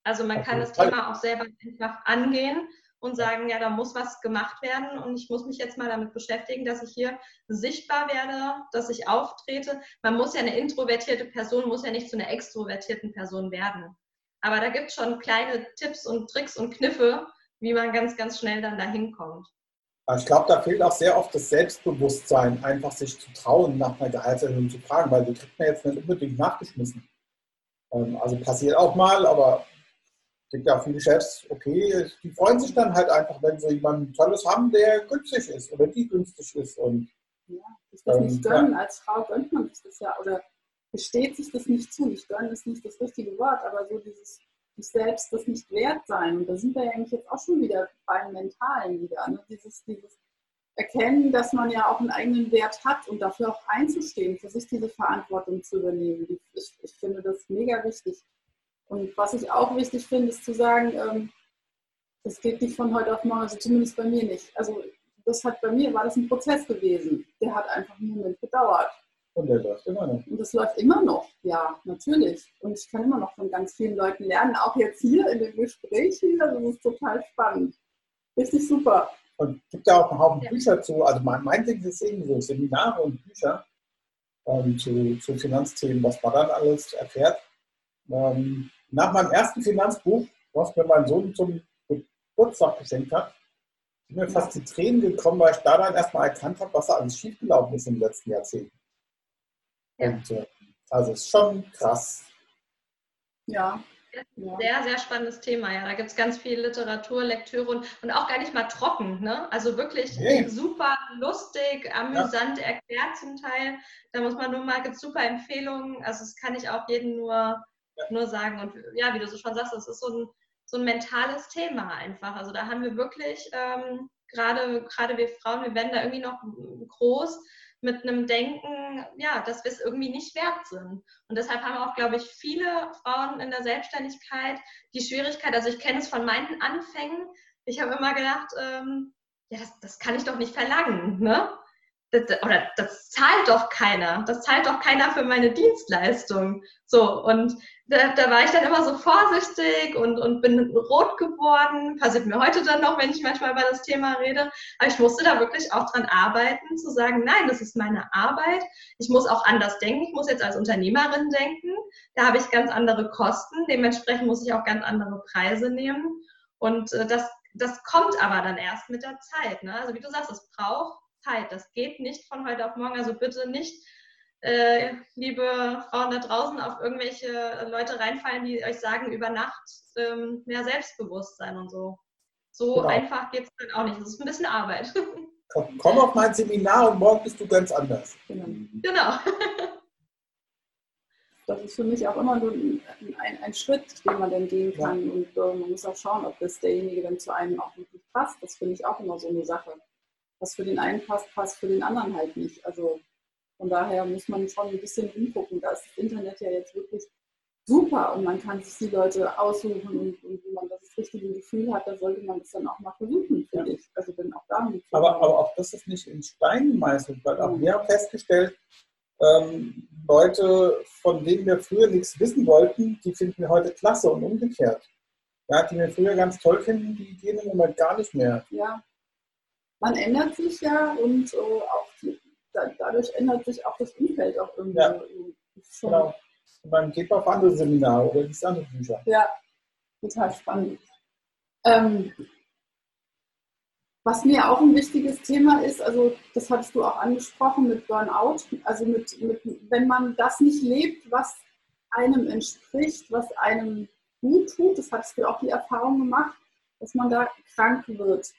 Also man kann das Thema auch selber einfach angehen und sagen, ja, da muss was gemacht werden und ich muss mich jetzt mal damit beschäftigen, dass ich hier sichtbar werde, dass ich auftrete. Man muss ja eine introvertierte Person, muss ja nicht zu einer extrovertierten Person werden. Aber da gibt es schon kleine Tipps und Tricks und Kniffe, wie man ganz, ganz schnell dann dahin kommt. Ich glaube, da fehlt auch sehr oft das Selbstbewusstsein, einfach sich zu trauen, nach einer Gehaltserhöhung zu fragen, weil die kriegt man jetzt nicht unbedingt nachgeschmissen. Ähm, also passiert auch mal, aber es gibt ja auch viele Chefs, okay, die freuen sich dann halt einfach, wenn sie jemanden Tolles haben, der günstig ist oder die günstig ist. Und, ja, sich das ähm, nicht gönnen. Ja. Als Frau gönnt man sich das ja oder gesteht sich das nicht zu. Nicht gönnen ist nicht das richtige Wort, aber so dieses sich selbst das nicht wert sein. Und da sind wir ja eigentlich jetzt auch schon wieder beim Mentalen wieder. Ne? Dieses, dieses Erkennen, dass man ja auch einen eigenen Wert hat und dafür auch einzustehen, für sich diese Verantwortung zu übernehmen. Ich, ich finde das mega wichtig. Und was ich auch wichtig finde, ist zu sagen, ähm, das geht nicht von heute auf morgen, also zumindest bei mir nicht. Also das hat bei mir, war das ein Prozess gewesen. Der hat einfach einen Moment gedauert. Und der läuft immer noch. Und das läuft immer noch, ja, natürlich. Und ich kann immer noch von ganz vielen Leuten lernen, auch jetzt hier in dem Gespräch wieder. Das ist total spannend. Richtig super. Und es gibt ja auch einen Haufen ja. Bücher zu, also mein, mein Ding ist irgendwie so Seminare und Bücher ähm, zu, zu Finanzthemen, was man dann alles erfährt. Ähm, nach meinem ersten Finanzbuch, was mir mein Sohn zum Geburtstag geschenkt hat, sind mir fast die Tränen gekommen, weil ich da dann erstmal erkannt habe, was da alles schiefgelaufen ist im letzten Jahrzehnt. Ja. Und, äh, also ist schon krass. Ja. Sehr, sehr spannendes Thema. Ja, da gibt es ganz viel Literatur, Lektüre und, und auch gar nicht mal trocken. Ne? Also wirklich nee. super lustig, amüsant ja. erklärt zum Teil. Da muss man nur mal, gibt super Empfehlungen. Also das kann ich auch jedem nur, ja. nur sagen. Und ja, wie du so schon sagst, das ist so ein, so ein mentales Thema einfach. Also da haben wir wirklich, ähm, gerade, gerade wir Frauen, wir werden da irgendwie noch groß mit einem Denken, ja, dass wir es irgendwie nicht wert sind. Und deshalb haben auch, glaube ich, viele Frauen in der Selbstständigkeit die Schwierigkeit, also ich kenne es von meinen Anfängen, ich habe immer gedacht, ähm, ja, das, das, kann ich doch nicht verlangen, ne? Das, oder das zahlt doch keiner, das zahlt doch keiner für meine Dienstleistung. So, und da, da, war ich dann immer so vorsichtig und, und bin rot geworden. Passiert mir heute dann noch, wenn ich manchmal über das Thema rede. Aber ich musste da wirklich auch dran arbeiten, zu sagen, nein, das ist meine Arbeit. Ich muss auch anders denken. Ich muss jetzt als Unternehmerin denken. Da habe ich ganz andere Kosten. Dementsprechend muss ich auch ganz andere Preise nehmen. Und äh, das, das kommt aber dann erst mit der Zeit. Ne? Also wie du sagst, es braucht Zeit. Das geht nicht von heute auf morgen. Also bitte nicht äh, liebe Frauen da draußen, auf irgendwelche Leute reinfallen, die euch sagen, über Nacht ähm, mehr Selbstbewusstsein und so. So genau. einfach geht es dann auch nicht. Das ist ein bisschen Arbeit. Komm, komm auf mein Seminar und morgen bist du ganz anders. Genau. genau. Das ist für mich auch immer nur ein, ein, ein Schritt, den man dann gehen kann. Ja. Und äh, man muss auch schauen, ob das derjenige dann zu einem auch wirklich passt. Das finde ich auch immer so eine Sache. Was für den einen passt, passt für den anderen halt nicht. Also von daher muss man schon ein bisschen hingucken. Da ist das Internet ja jetzt wirklich super und man kann sich die Leute aussuchen und, und wenn man das richtige Gefühl hat, dann sollte man das dann auch mal versuchen, finde ja. ich. Also wenn auch da aber, aber auch das ist nicht in Stein gemeißelt, weil auch wir haben festgestellt, ähm, Leute, von denen wir früher nichts wissen wollten, die finden wir heute klasse und umgekehrt. Ja, die wir früher ganz toll finden, die gehen im Moment gar nicht mehr. Ja, man ändert sich ja und äh, auch die, dadurch ändert sich auch das Umfeld auch irgendwie. Ja, genau. Und man geht auf andere Seminare oder liest andere Bücher. Ja, total spannend. Ähm, was mir auch ein wichtiges Thema ist, also das hattest du auch angesprochen mit Burnout, also mit, mit, wenn man das nicht lebt, was einem entspricht, was einem gut tut, das hattest du auch die Erfahrung gemacht, dass man da krank wird.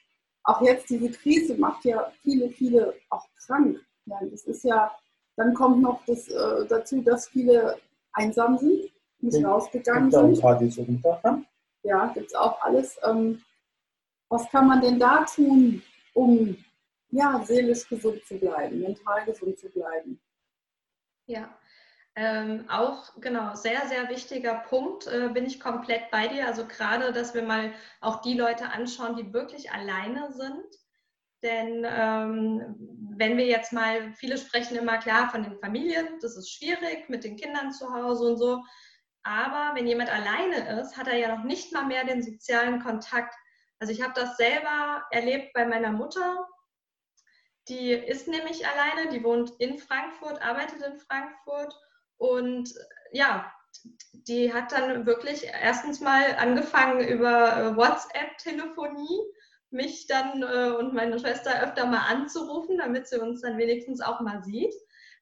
Auch jetzt diese Krise macht ja viele, viele auch krank. Ja, das ist ja, dann kommt noch das, äh, dazu, dass viele einsam sind, nicht ja, rausgegangen sind. Die so ja, gibt es auch alles. Ähm, was kann man denn da tun, um ja, seelisch gesund zu bleiben, mental gesund zu bleiben? Ja, ähm, auch genau, sehr, sehr wichtiger Punkt, äh, bin ich komplett bei dir. Also gerade, dass wir mal auch die Leute anschauen, die wirklich alleine sind denn ähm, wenn wir jetzt mal, viele sprechen immer klar von den Familien, das ist schwierig mit den Kindern zu Hause und so. Aber wenn jemand alleine ist, hat er ja noch nicht mal mehr den sozialen Kontakt. Also ich habe das selber erlebt bei meiner Mutter. Die ist nämlich alleine, die wohnt in Frankfurt, arbeitet in Frankfurt und ja, die hat dann wirklich erstens mal angefangen über äh, WhatsApp-Telefonie mich dann äh, und meine Schwester öfter mal anzurufen, damit sie uns dann wenigstens auch mal sieht.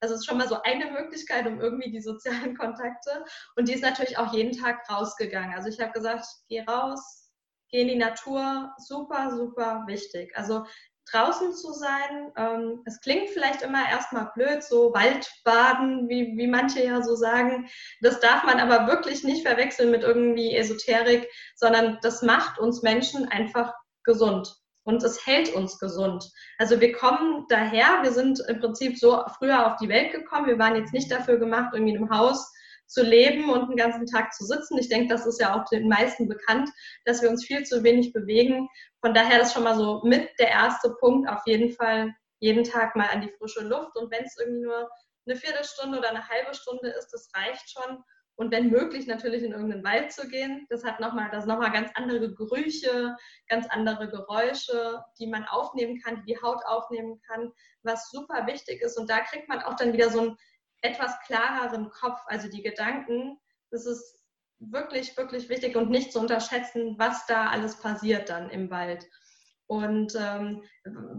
Also es ist schon mal so eine Möglichkeit, um irgendwie die sozialen Kontakte. Und die ist natürlich auch jeden Tag rausgegangen. Also ich habe gesagt, geh raus, geh in die Natur, super, super wichtig. Also draußen zu sein, ähm, es klingt vielleicht immer erstmal blöd, so Waldbaden, wie, wie manche ja so sagen. Das darf man aber wirklich nicht verwechseln mit irgendwie Esoterik, sondern das macht uns Menschen einfach gesund und es hält uns gesund. Also wir kommen daher, wir sind im Prinzip so früher auf die Welt gekommen. Wir waren jetzt nicht dafür gemacht, irgendwie in einem Haus zu leben und den ganzen Tag zu sitzen. Ich denke, das ist ja auch den meisten bekannt, dass wir uns viel zu wenig bewegen. Von daher ist schon mal so mit der erste Punkt auf jeden Fall jeden Tag mal an die frische Luft. Und wenn es irgendwie nur eine Viertelstunde oder eine halbe Stunde ist, das reicht schon und wenn möglich natürlich in irgendeinen Wald zu gehen. Das hat nochmal, das nochmal ganz andere Gerüche, ganz andere Geräusche, die man aufnehmen kann, die die Haut aufnehmen kann, was super wichtig ist. Und da kriegt man auch dann wieder so einen etwas klareren Kopf, also die Gedanken. Das ist wirklich, wirklich wichtig und nicht zu unterschätzen, was da alles passiert dann im Wald. Und ähm,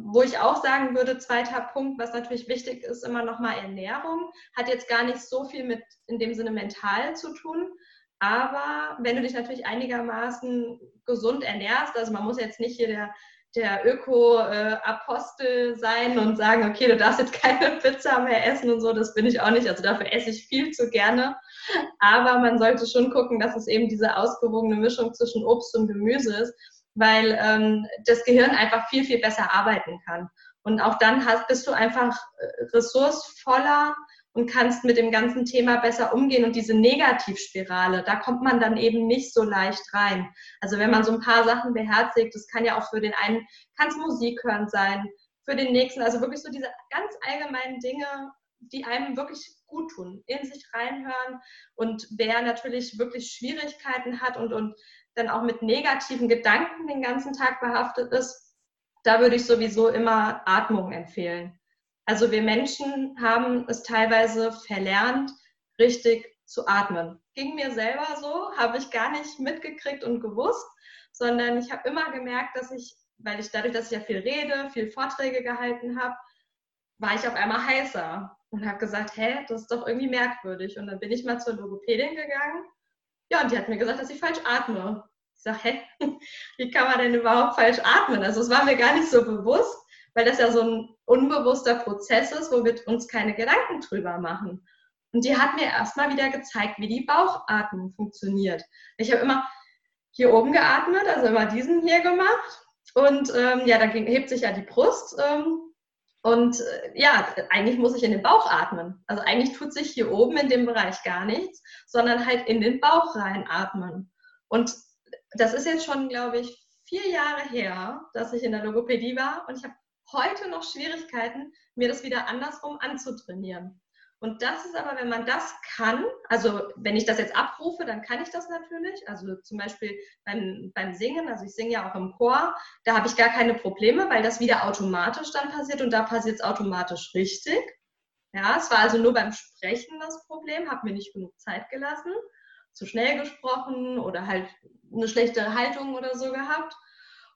wo ich auch sagen würde, zweiter Punkt, was natürlich wichtig ist, immer nochmal Ernährung, hat jetzt gar nicht so viel mit in dem Sinne mental zu tun. Aber wenn du dich natürlich einigermaßen gesund ernährst, also man muss jetzt nicht hier der, der Öko-Apostel sein und sagen, okay, du darfst jetzt keine Pizza mehr essen und so, das bin ich auch nicht. Also dafür esse ich viel zu gerne. Aber man sollte schon gucken, dass es eben diese ausgewogene Mischung zwischen Obst und Gemüse ist weil ähm, das Gehirn einfach viel, viel besser arbeiten kann. Und auch dann hast, bist du einfach äh, ressourcevoller und kannst mit dem ganzen Thema besser umgehen. Und diese Negativspirale, da kommt man dann eben nicht so leicht rein. Also wenn man so ein paar Sachen beherzigt, das kann ja auch für den einen, kann es Musik hören sein, für den nächsten, also wirklich so diese ganz allgemeinen Dinge, die einem wirklich gut tun, in sich reinhören. Und wer natürlich wirklich Schwierigkeiten hat und, und dann auch mit negativen Gedanken den ganzen Tag behaftet ist, da würde ich sowieso immer Atmung empfehlen. Also wir Menschen haben es teilweise verlernt, richtig zu atmen. Ging mir selber so, habe ich gar nicht mitgekriegt und gewusst, sondern ich habe immer gemerkt, dass ich, weil ich dadurch, dass ich ja viel rede, viel Vorträge gehalten habe, war ich auf einmal heißer und habe gesagt, hä, das ist doch irgendwie merkwürdig. Und dann bin ich mal zur Logopädin gegangen ja, und die hat mir gesagt, dass ich falsch atme. Ich sage, hä, wie kann man denn überhaupt falsch atmen? Also es war mir gar nicht so bewusst, weil das ja so ein unbewusster Prozess ist, wo wir uns keine Gedanken drüber machen. Und die hat mir erstmal wieder gezeigt, wie die Bauchatmung funktioniert. Ich habe immer hier oben geatmet, also immer diesen hier gemacht. Und ähm, ja, dann hebt sich ja die Brust. Ähm, und äh, ja, eigentlich muss ich in den Bauch atmen. Also eigentlich tut sich hier oben in dem Bereich gar nichts, sondern halt in den Bauch rein atmen. Und das ist jetzt schon, glaube ich, vier Jahre her, dass ich in der Logopädie war und ich habe heute noch Schwierigkeiten, mir das wieder andersrum anzutrainieren. Und das ist aber, wenn man das kann, also wenn ich das jetzt abrufe, dann kann ich das natürlich. Also zum Beispiel beim, beim Singen, also ich singe ja auch im Chor, da habe ich gar keine Probleme, weil das wieder automatisch dann passiert und da passiert es automatisch richtig. Ja, es war also nur beim Sprechen das Problem, habe mir nicht genug Zeit gelassen, zu schnell gesprochen oder halt eine schlechte Haltung oder so gehabt.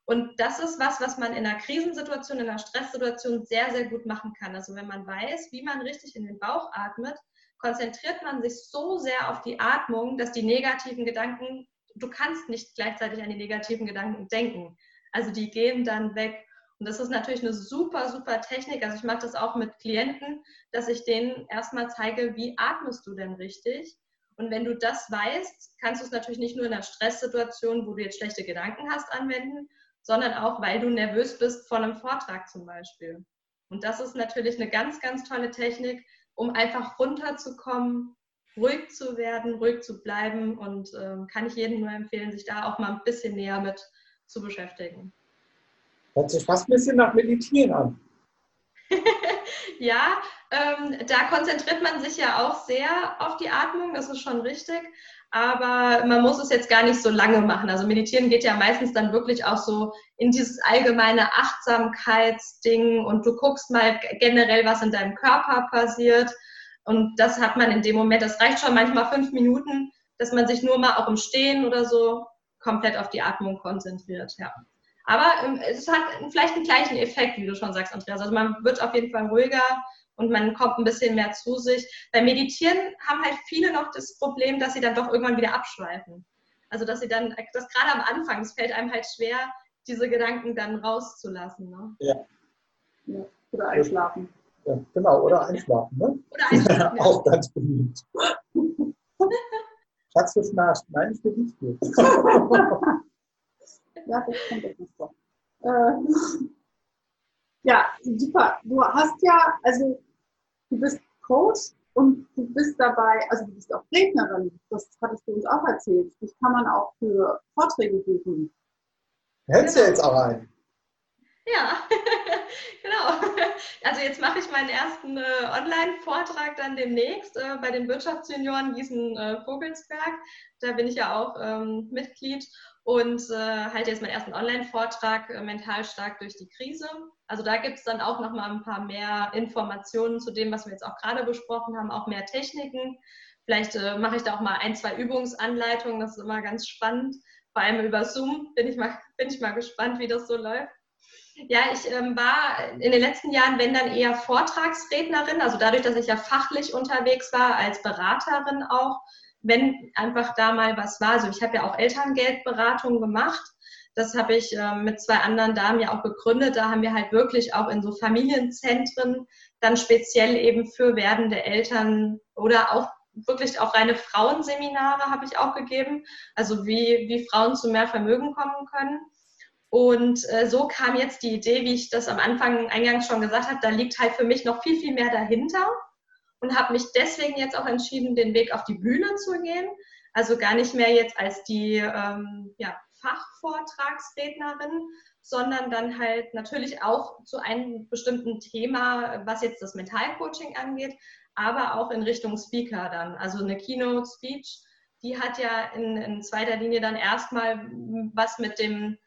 Und das ist was, was man in einer Krisensituation, in einer Stresssituation sehr, sehr gut machen kann. Also wenn man weiß, wie man richtig in den Bauch atmet, konzentriert man sich so sehr auf die Atmung, dass die negativen Gedanken, du kannst nicht gleichzeitig an die negativen Gedanken denken. Also die gehen dann weg. Und das ist natürlich eine super, super Technik. Also ich mache das auch mit Klienten, dass ich denen erstmal zeige, wie atmest du denn richtig? Und wenn du das weißt, kannst du es natürlich nicht nur in einer Stresssituation, wo du jetzt schlechte Gedanken hast, anwenden, sondern auch, weil du nervös bist vor einem Vortrag zum Beispiel. Und das ist natürlich eine ganz, ganz tolle Technik, um einfach runterzukommen, ruhig zu werden, ruhig zu bleiben und äh, kann ich jedem nur empfehlen, sich da auch mal ein bisschen näher mit zu beschäftigen. Hört sich fast ein bisschen nach Meditieren an. ja, ähm, da konzentriert man sich ja auch sehr auf die Atmung, das ist schon richtig aber man muss es jetzt gar nicht so lange machen. Also meditieren geht ja meistens dann wirklich auch so in dieses allgemeine Achtsamkeitsding und du guckst mal generell, was in deinem Körper passiert. Und das hat man in dem Moment, das reicht schon manchmal fünf Minuten, dass man sich nur mal auch im Stehen oder so komplett auf die Atmung konzentriert. Ja. Aber ähm, es hat vielleicht einen gleichen Effekt, wie du schon sagst, Andreas. Also man wird auf jeden Fall ruhiger und man kommt ein bisschen mehr zu sich. Beim Meditieren haben halt viele noch das Problem, dass sie dann doch irgendwann wieder abschweifen. Also dass sie dann, das gerade am Anfang, es fällt einem halt schwer, diese Gedanken dann rauszulassen. Ne? Ja. ja. Oder einschlafen. Ja, genau, oder einschlafen. Ne? Oder einschlafen. Auch ganz beliebt. Schatz, du schnarchst. Nein, ich bin nicht gut. ja, das kommt jetzt nicht vor. Äh, ja, super. Du hast ja, also du bist Coach und du bist dabei, also du bist auch Rednerin. Das hattest du uns auch erzählt. Das kann man auch für Vorträge buchen. Hältst du jetzt auch ein? Ja, genau. Also jetzt mache ich meinen ersten äh, Online-Vortrag dann demnächst äh, bei den Wirtschaftsjunioren Gießen-Vogelsberg. Äh, da bin ich ja auch ähm, Mitglied und äh, halte jetzt meinen ersten Online-Vortrag äh, mental stark durch die Krise. Also da gibt es dann auch noch mal ein paar mehr Informationen zu dem, was wir jetzt auch gerade besprochen haben, auch mehr Techniken. Vielleicht äh, mache ich da auch mal ein, zwei Übungsanleitungen, das ist immer ganz spannend. Vor allem über Zoom bin ich mal, bin ich mal gespannt, wie das so läuft. Ja, ich ähm, war in den letzten Jahren, wenn dann eher Vortragsrednerin, also dadurch, dass ich ja fachlich unterwegs war, als Beraterin auch, wenn einfach da mal was war. Also ich habe ja auch Elterngeldberatung gemacht. Das habe ich ähm, mit zwei anderen Damen ja auch gegründet. Da haben wir halt wirklich auch in so Familienzentren dann speziell eben für werdende Eltern oder auch wirklich auch reine Frauenseminare habe ich auch gegeben. Also wie, wie Frauen zu mehr Vermögen kommen können. Und äh, so kam jetzt die Idee, wie ich das am Anfang eingangs schon gesagt habe, da liegt halt für mich noch viel, viel mehr dahinter und habe mich deswegen jetzt auch entschieden, den Weg auf die Bühne zu gehen. Also gar nicht mehr jetzt als die ähm, ja, Fachvortragsrednerin, sondern dann halt natürlich auch zu einem bestimmten Thema, was jetzt das Mentalcoaching angeht, aber auch in Richtung Speaker dann. Also eine Keynote-Speech, die hat ja in, in zweiter Linie dann erstmal was mit dem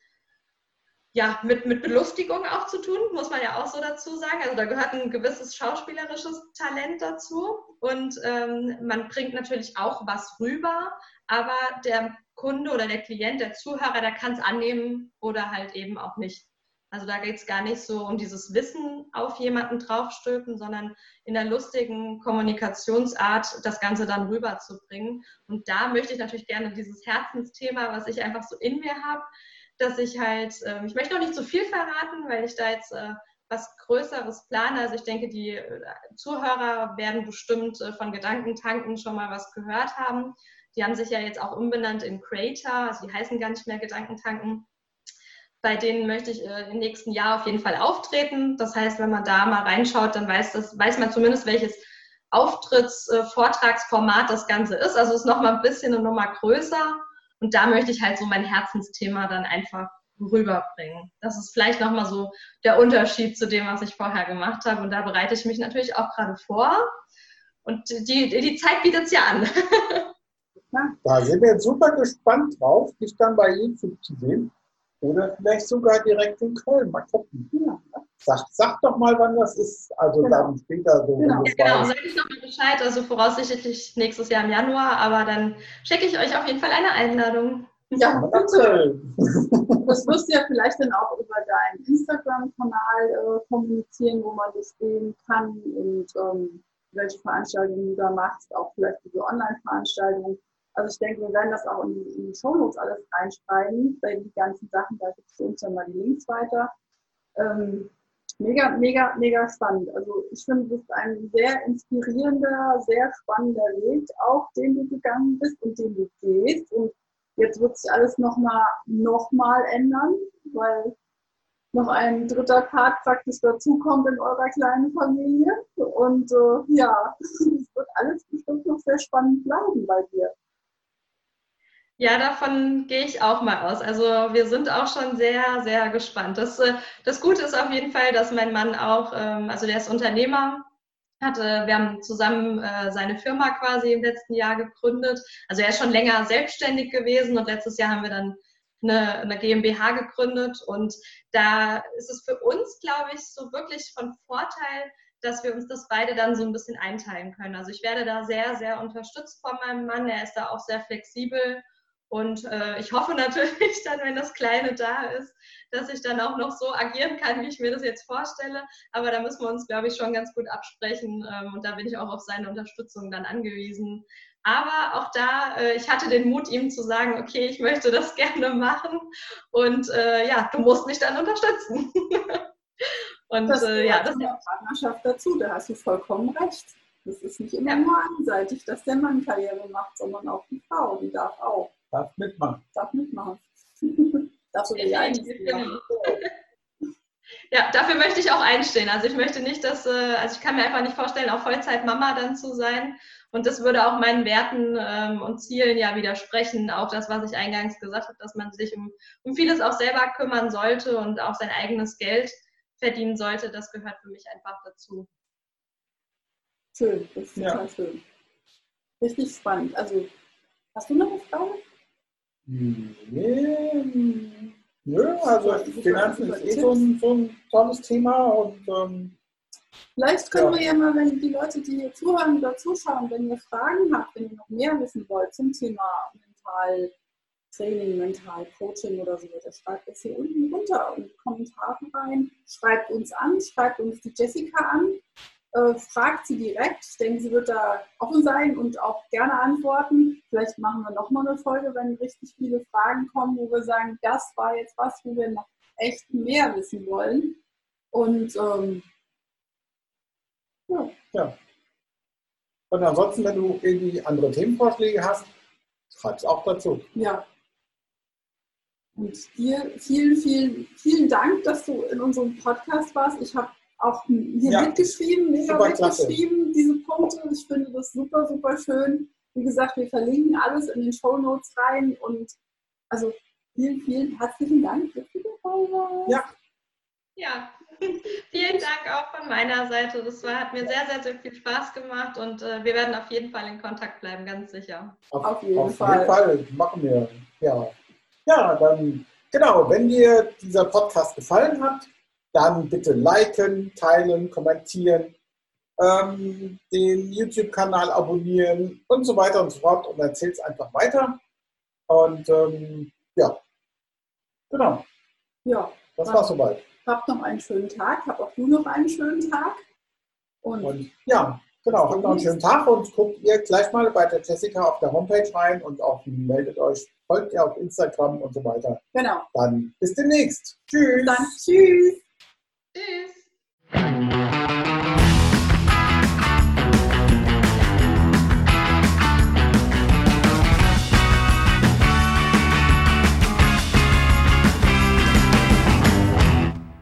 ja, mit, mit Belustigung auch zu tun, muss man ja auch so dazu sagen. Also da gehört ein gewisses schauspielerisches Talent dazu und ähm, man bringt natürlich auch was rüber, aber der Kunde oder der Klient, der Zuhörer, der kann es annehmen oder halt eben auch nicht. Also da geht es gar nicht so um dieses Wissen auf jemanden draufstülpen, sondern in der lustigen Kommunikationsart das Ganze dann rüberzubringen. Und da möchte ich natürlich gerne dieses Herzensthema, was ich einfach so in mir habe, dass ich halt, äh, ich möchte noch nicht zu viel verraten, weil ich da jetzt äh, was Größeres plane. Also ich denke, die äh, Zuhörer werden bestimmt äh, von Gedankentanken schon mal was gehört haben. Die haben sich ja jetzt auch umbenannt in Creator, also die heißen gar nicht mehr Gedankentanken. Bei denen möchte ich äh, im nächsten Jahr auf jeden Fall auftreten. Das heißt, wenn man da mal reinschaut, dann weiß, das, weiß man zumindest, welches Auftritts-, äh, Vortragsformat das Ganze ist. Also es ist nochmal ein bisschen eine Nummer größer. Und da möchte ich halt so mein Herzensthema dann einfach rüberbringen. Das ist vielleicht nochmal so der Unterschied zu dem, was ich vorher gemacht habe. Und da bereite ich mich natürlich auch gerade vor. Und die, die Zeit bietet es ja an. Da sind wir jetzt super gespannt drauf, dich dann bei YouTube zu sehen. Oder vielleicht sogar direkt in Köln. Mal gucken. Ja. Sag, sag doch mal, wann das ist. Also genau. dann später so. Genau, ja, genau. sag ich nochmal Bescheid. Also voraussichtlich nächstes Jahr im Januar. Aber dann schicke ich euch auf jeden Fall eine Einladung. Ja, bitte. Das wirst du ja vielleicht dann auch über deinen Instagram-Kanal äh, kommunizieren, wo man das sehen kann und ähm, welche Veranstaltungen du da machst, auch vielleicht diese Online-Veranstaltungen. Also ich denke, wir werden das auch in die, in die Shownotes alles reinschreiben, bei die ganzen Sachen, da gibt es uns dann mal die Links weiter. Ähm, mega, mega, mega spannend. Also ich finde, das ist ein sehr inspirierender, sehr spannender Weg, auch den du gegangen bist und den du gehst. Und jetzt wird sich alles nochmal noch mal ändern, weil noch ein dritter Part praktisch dazukommt in eurer kleinen Familie. Und äh, ja, es wird alles bestimmt noch sehr spannend bleiben bei dir. Ja, davon gehe ich auch mal aus. Also wir sind auch schon sehr, sehr gespannt. Das, äh, das Gute ist auf jeden Fall, dass mein Mann auch, ähm, also der ist Unternehmer, hatte, wir haben zusammen äh, seine Firma quasi im letzten Jahr gegründet. Also er ist schon länger selbstständig gewesen und letztes Jahr haben wir dann eine, eine GmbH gegründet und da ist es für uns, glaube ich, so wirklich von Vorteil, dass wir uns das beide dann so ein bisschen einteilen können. Also ich werde da sehr, sehr unterstützt von meinem Mann. Er ist da auch sehr flexibel. Und äh, ich hoffe natürlich dann, wenn das Kleine da ist, dass ich dann auch noch so agieren kann, wie ich mir das jetzt vorstelle. Aber da müssen wir uns, glaube ich, schon ganz gut absprechen. Ähm, und da bin ich auch auf seine Unterstützung dann angewiesen. Aber auch da, äh, ich hatte den Mut, ihm zu sagen, okay, ich möchte das gerne machen. Und äh, ja, du musst mich dann unterstützen. und das äh, ja, das ist Partnerschaft dazu, da hast du vollkommen recht. Das ist nicht immer ja. nur einseitig, dass der Mann Karriere macht, sondern auch die Frau, die darf auch. Darf mitmachen. Darf mitmachen. darf sogar die Einzelne Ja, dafür möchte ich auch einstehen. Also ich möchte nicht, dass, äh, also ich kann mir einfach nicht vorstellen, auch Vollzeit-Mama dann zu sein. Und das würde auch meinen Werten ähm, und Zielen ja widersprechen. Auch das, was ich eingangs gesagt habe, dass man sich um, um vieles auch selber kümmern sollte und auch sein eigenes Geld verdienen sollte, das gehört für mich einfach dazu. Schön, das ist total ja. schön. Richtig spannend. Also, hast du noch eine Frage? Nee, nö, also Finanzen ist eh so ein, so ein tolles Thema und ähm, Vielleicht können ja. wir ja mal, wenn die Leute, die hier zuhören oder zuschauen, wenn ihr Fragen habt, wenn ihr noch mehr wissen wollt zum Thema Mental Training, Mental Coaching oder so weiter, schreibt es hier unten runter in die Kommentare rein. Schreibt uns an, schreibt uns die Jessica an, äh, fragt sie direkt. Ich denke, sie wird da offen sein und auch gerne antworten. Vielleicht machen wir nochmal eine Folge, wenn richtig viele Fragen kommen, wo wir sagen, das war jetzt was, wo wir noch echt mehr wissen wollen. Und ähm, ja. ja. Und ansonsten, wenn du irgendwie andere Themenvorschläge hast, schreib es auch dazu. Ja. Und dir vielen, vielen, vielen Dank, dass du in unserem Podcast warst. Ich habe auch hier ja. mitgeschrieben, mega super mitgeschrieben, klasse. diese Punkte. Ich finde das super, super schön. Wie gesagt, wir verlinken alles in den Show Notes rein und also vielen, vielen herzlichen Dank, dass du dabei warst. Ja. Ja, Vielen Dank auch von meiner Seite. Das war, hat mir sehr, sehr, sehr viel Spaß gemacht und äh, wir werden auf jeden Fall in Kontakt bleiben, ganz sicher. Auf, auf jeden, auf Fall. jeden Fall. Machen wir. Ja. ja, dann genau, wenn dir dieser Podcast gefallen hat, dann bitte liken, teilen, kommentieren, ähm, den YouTube-Kanal abonnieren und so weiter und so fort und erzähl es einfach weiter. Und ähm, ja, genau. Ja. Das war soweit. Habt noch einen schönen Tag. Hab auch du noch einen schönen Tag. Und, und ja, genau. Habt noch einen schönen Tag und guckt ihr gleich mal bei der Jessica auf der Homepage rein und auch meldet euch, folgt ihr auf Instagram und so weiter. Genau. Dann bis demnächst. Tschüss. Dann tschüss. Tschüss.